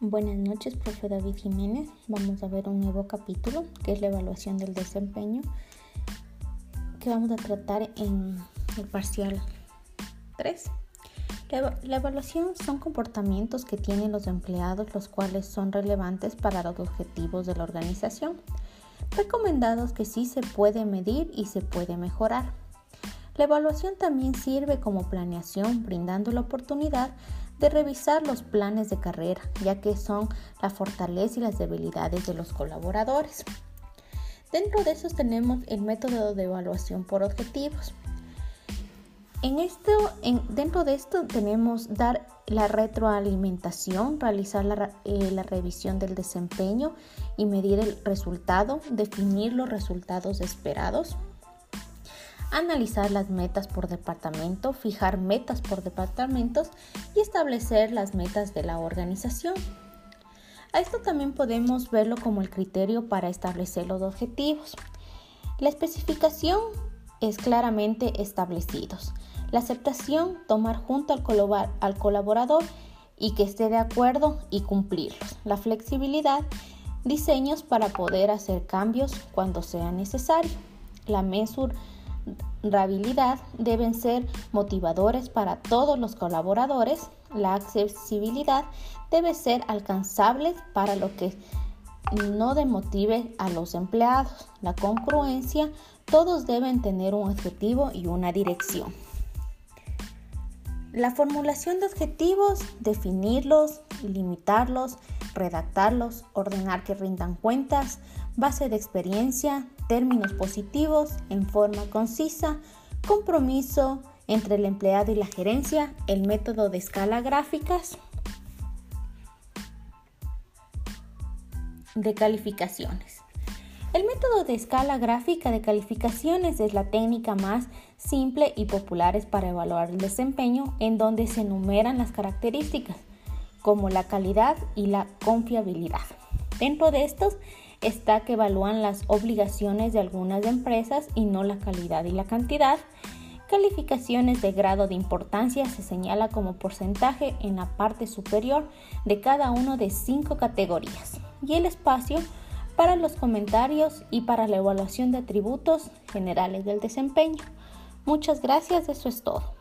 Buenas noches, profe David Jiménez. Vamos a ver un nuevo capítulo que es la evaluación del desempeño que vamos a tratar en el parcial 3. La, evaluación son comportamientos que tienen los empleados los cuales son relevantes para los objetivos de la organización, recomendados que sí se puede medir y se puede mejorar. La evaluación también sirve como planeación, brindando la oportunidad de revisar los planes de carrera, ya que son la fortaleza y las debilidades de los colaboradores. Dentro de esos tenemos el método de evaluación por objetivos. En esto, dentro de esto tenemos dar la retroalimentación, realizar eh, la revisión del desempeño y medir el resultado, definir los resultados esperados, analizar las metas por departamento, fijar metas por departamentos y establecer las metas de la organización. A esto también podemos verlo como el criterio para establecer los objetivos. La especificación es claramente establecidos. La aceptación, tomar junto al, colaborador y que esté de acuerdo y cumplirlos. La flexibilidad, diseños para poder hacer cambios cuando sea necesario. La mesura Rehabilidad deben ser motivadores para todos los colaboradores. La accesibilidad debe ser alcanzable para lo que no demotive a los empleados. La congruencia, todos deben tener un objetivo y una dirección. La formulación de objetivos, definirlos, limitarlos, redactarlos, ordenar que rindan cuentas, base de experiencia, términos positivos en forma concisa, compromiso entre el empleado y la gerencia, el método de escala gráficas de calificaciones. El método de escala gráfica de calificaciones es la técnica más simple y popular para evaluar el desempeño en donde se enumeran las características como la calidad y la confiabilidad. Dentro de estos está que evalúan las obligaciones de algunas empresas y no la calidad y la cantidad. Calificaciones de grado de importancia se señala como porcentaje en la parte superior de cada uno de cinco categorías y el espacio para los comentarios y para la evaluación de atributos generales del desempeño. Muchas gracias, eso es todo.